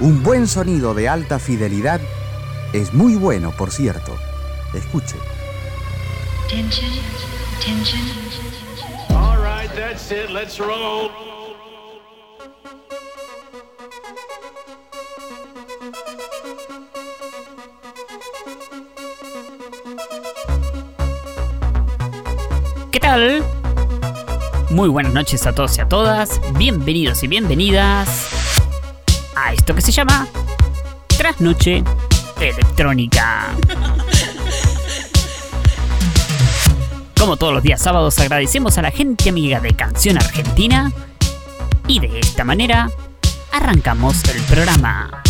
Un buen sonido de alta fidelidad es muy bueno, por cierto. Escuche. All right, that's it. Let's roll. ¿Qué tal? Muy buenas noches a todos y a todas. Bienvenidos y bienvenidas esto que se llama Trasnoche Electrónica. Como todos los días sábados agradecemos a la gente amiga de Canción Argentina y de esta manera arrancamos el programa.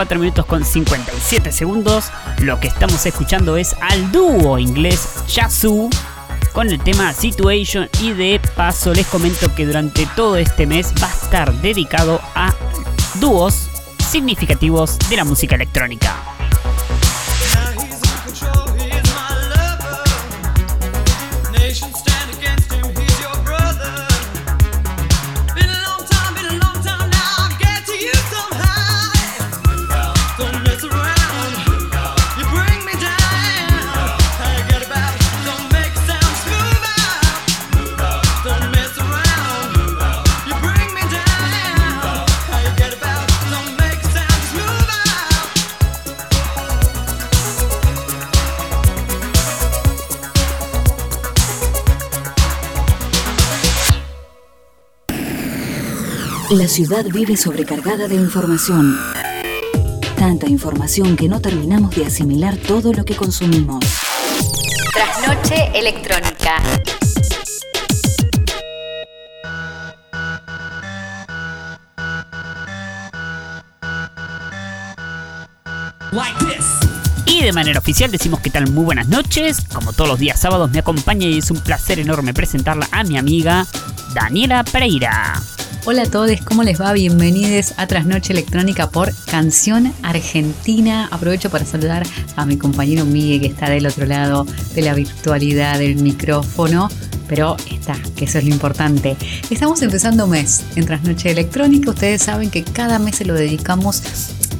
4 minutos con 57 segundos, lo que estamos escuchando es al dúo inglés Yazoo con el tema Situation y de paso les comento que durante todo este mes va a estar dedicado a dúos significativos de la música electrónica. La ciudad vive sobrecargada de información. Tanta información que no terminamos de asimilar todo lo que consumimos. Trasnoche electrónica. Y de manera oficial decimos que tal muy buenas noches. Como todos los días sábados me acompaña y es un placer enorme presentarla a mi amiga Daniela Pereira. Hola a todos, ¿cómo les va? Bienvenidos a Trasnoche Electrónica por Canción Argentina. Aprovecho para saludar a mi compañero Miguel que está del otro lado de la virtualidad del micrófono, pero está, que eso es lo importante. Estamos empezando mes en Trasnoche Electrónica. Ustedes saben que cada mes se lo dedicamos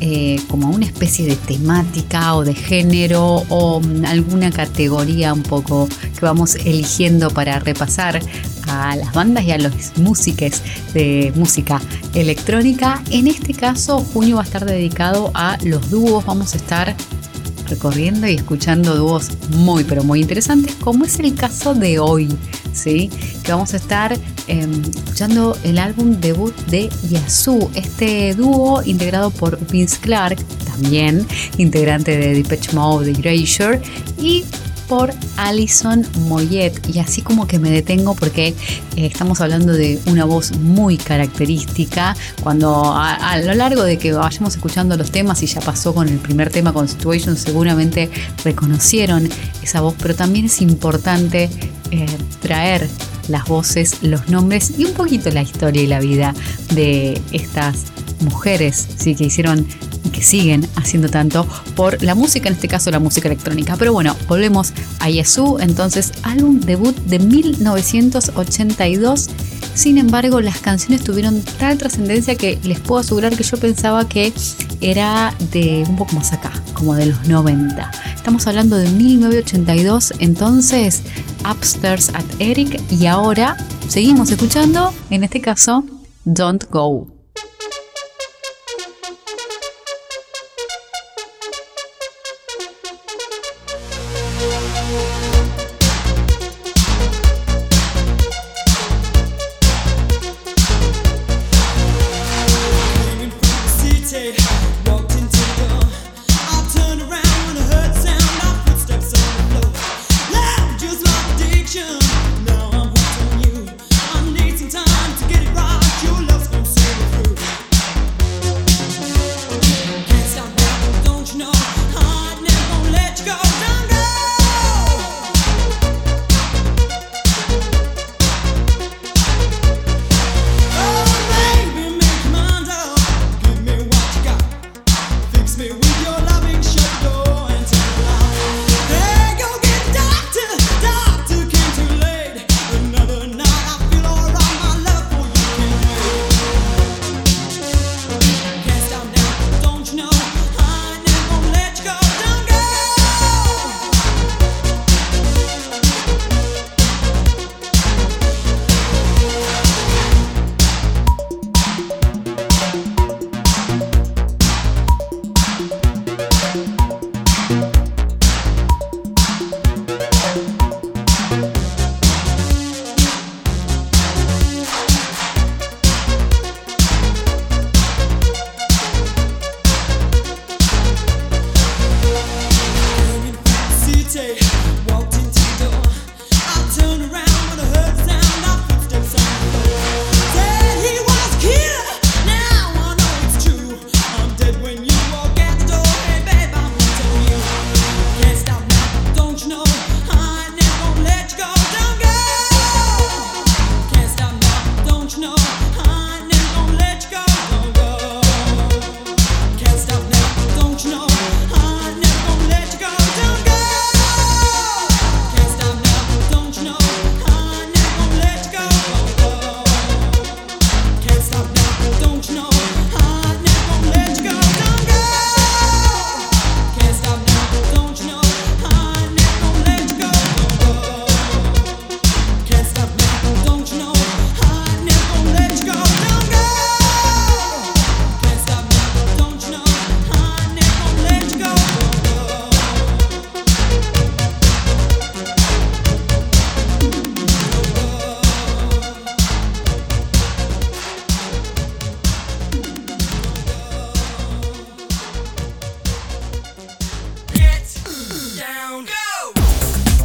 eh, como a una especie de temática o de género o mm, alguna categoría un poco que vamos eligiendo para repasar a las bandas y a los músicos de música electrónica. En este caso, junio va a estar dedicado a los dúos. Vamos a estar recorriendo y escuchando dúos muy pero muy interesantes, como es el caso de hoy, ¿sí? Que vamos a estar eh, escuchando el álbum debut de Yazoo, este dúo integrado por Vince Clark, también integrante de Depeche Mode, de Erasure, y por Alison Moyet. Y así como que me detengo porque eh, estamos hablando de una voz muy característica. Cuando a, lo largo de que vayamos escuchando los temas y ya pasó con el primer tema con Situation seguramente reconocieron esa voz. Pero también es importante eh, traer las voces, los nombres y un poquito la historia y la vida de estas mujeres sí, que hicieron siguen haciendo tanto por la música, en este caso la música electrónica. Pero bueno, volvemos a Yazoo, entonces álbum debut de 1982. Sin embargo, las canciones tuvieron tal trascendencia que les puedo asegurar que yo pensaba que era de un poco más acá, como de los 90. Estamos hablando de 1982, entonces Upstairs at Eric y ahora seguimos escuchando, en este caso, Don't Go.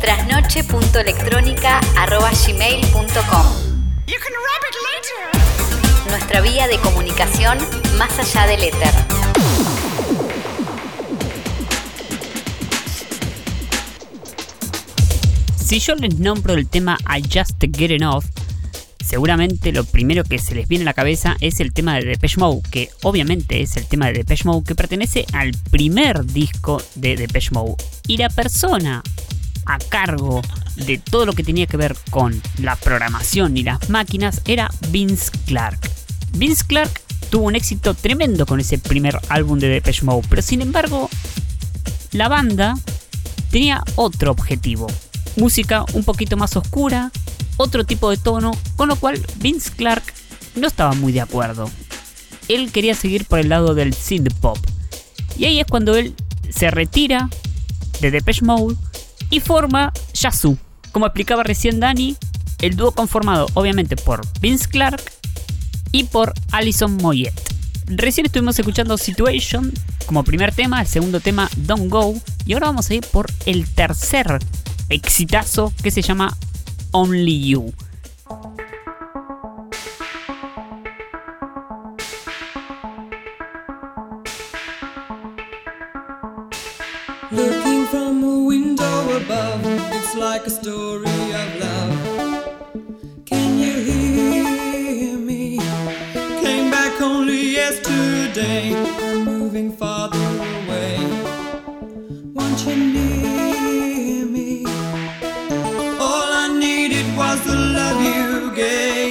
trasnoche.electrónica.gmail.com Nuestra vía de comunicación más allá del éter. Si yo les nombro el tema I Just Getting Off, seguramente lo primero que se les viene a la cabeza es el tema de Depeche Mode, que obviamente es el tema de Depeche Mode que pertenece al primer disco de Depeche Mode. Y la persona a cargo de todo lo que tenía que ver con la programación y las máquinas era Vince Clark. Vince Clark tuvo un éxito tremendo con ese primer álbum de Depeche Mode, pero sin embargo, la banda tenía otro objetivo. Música un poquito más oscura, otro tipo de tono, con lo cual Vince Clark no estaba muy de acuerdo. Él quería seguir por el lado del synth pop. Y ahí es cuando él se retira de Depeche Mode y forma Yazoo. Como explicaba recién Dani, el dúo conformado obviamente por Vince Clark y por Alison Moyet. Recién estuvimos escuchando Situation como primer tema, el segundo tema Don't Go y ahora vamos a ir por el tercer exitazo que se llama Only You. Like a story of love. Can you hear me? Came back only yesterday. I'm moving farther away. Want you near me? All I needed was the love you gave.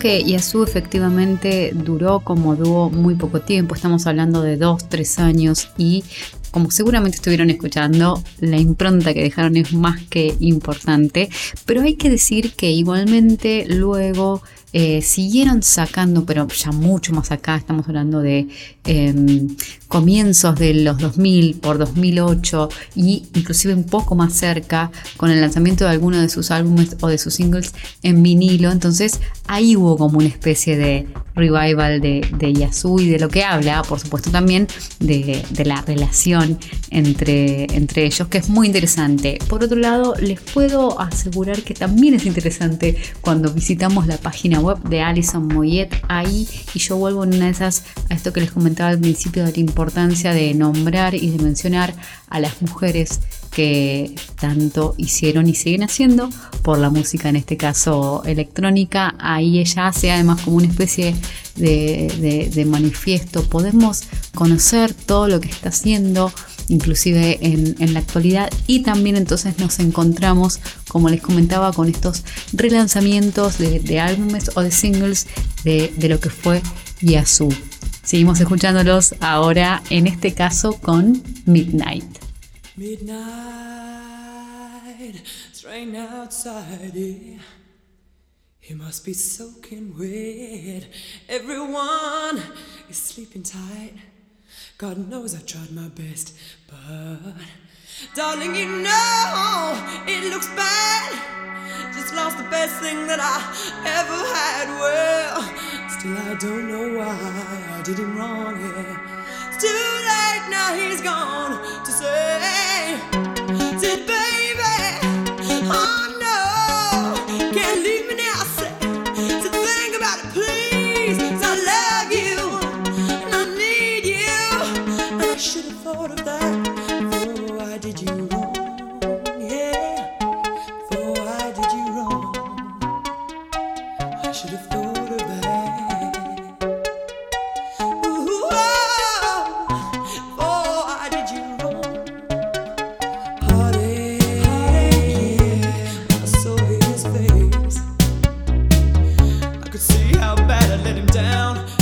Que Yasu efectivamente duró como dúo muy poco tiempo, estamos hablando de dos, tres años y como seguramente estuvieron escuchando, la impronta que dejaron es más que importante, pero hay que decir que igualmente luego eh, siguieron sacando, pero ya mucho más acá, estamos hablando de eh, comienzos de los 2000 por 2008 y inclusive un poco más cerca con el lanzamiento de alguno de sus álbumes o de sus singles en vinilo, entonces ahí hubo como una especie de revival de, de y de lo que habla, por supuesto también de, de la relación entre, entre ellos, que es muy interesante. Por otro lado, les puedo asegurar que también es interesante cuando visitamos la página web de Alison Moyet ahí y yo vuelvo en una de esas a esto que les comentaba al principio de la importancia de nombrar y de mencionar a las mujeres que tanto hicieron y siguen haciendo por la música, en este caso electrónica. Ahí ella hace además como una especie de, de- manifiesto. Podemos conocer todo lo que está haciendo, inclusive en, la actualidad. Y también entonces nos encontramos, como les comentaba, con estos relanzamientos de, álbumes o de singles de, lo que fue Yasu. Seguimos escuchándolos ahora, en este caso con Midnight. Midnight, raining outside. Must be soaking wet. Everyone is sleeping tight. God knows I tried my best, but darling, you know it looks bad. Just lost the best thing that I ever had. Well, still I don't know why I did him wrong. Yeah, it's too late now. He's gone to say, how bad I let him down.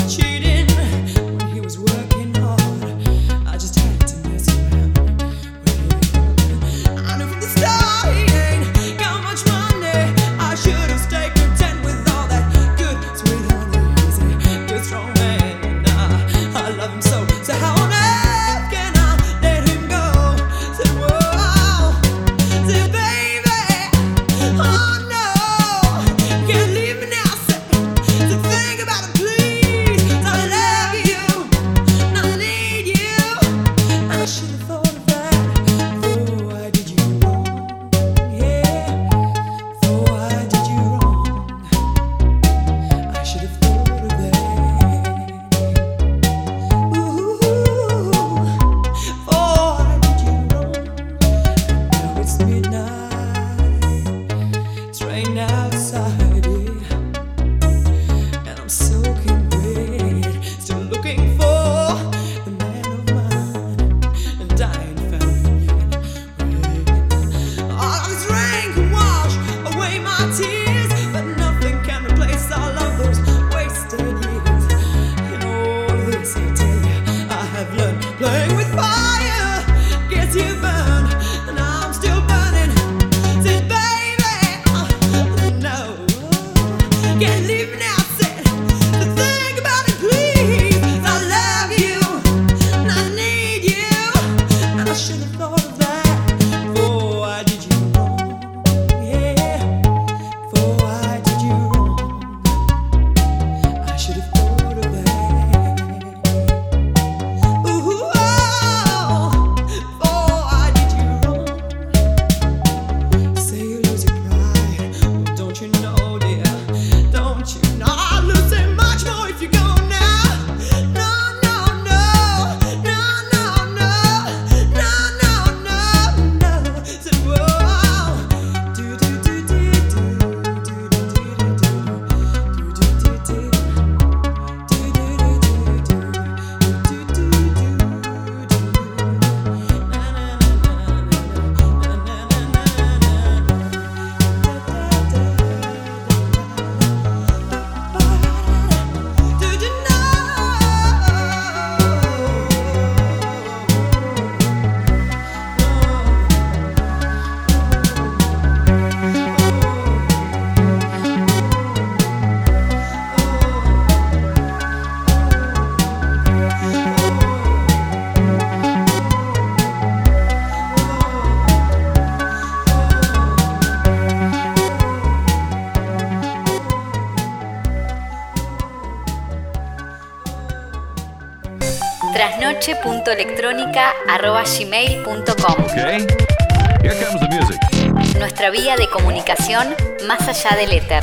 trasnoche.electrónica.gmail.com Okay. Here comes the music. Nuestra vía de comunicación más allá del éter.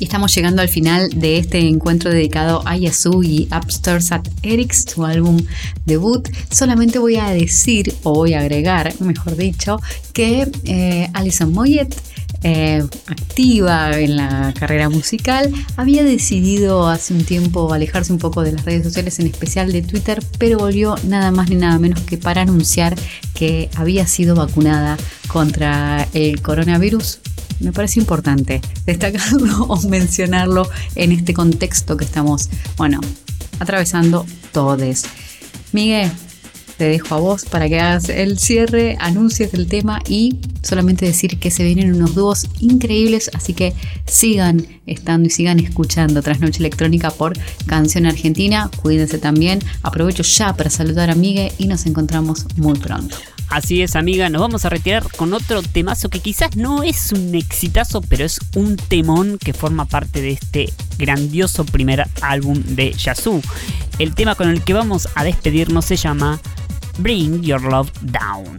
Y estamos llegando al final de este encuentro dedicado a Yasu y Upstairs at Eric's, su álbum debut. Solamente voy a decir, o voy a agregar, mejor dicho, que eh, Alison Moyet eh, activa en la carrera musical, había decidido hace un tiempo alejarse un poco de las redes sociales, en especial de Twitter, pero volvió nada más ni nada menos que para anunciar que había sido vacunada contra el coronavirus. Me parece importante destacarlo o mencionarlo en este contexto que estamos, bueno, atravesando todos. Miguel, te dejo a vos para que hagas el cierre, anuncies el tema y solamente decir que se vienen unos dúos increíbles, así que sigan estando y sigan escuchando Trasnoche Electrónica por Canción Argentina. Cuídense también. Aprovecho ya para saludar a Miguel y nos encontramos muy pronto. Así es, amiga, nos vamos a retirar con otro temazo que quizás no es un exitazo, pero es un temón que forma parte de este grandioso primer álbum de Yazoo. El tema con el que vamos a despedirnos se llama Bring Your Love Down.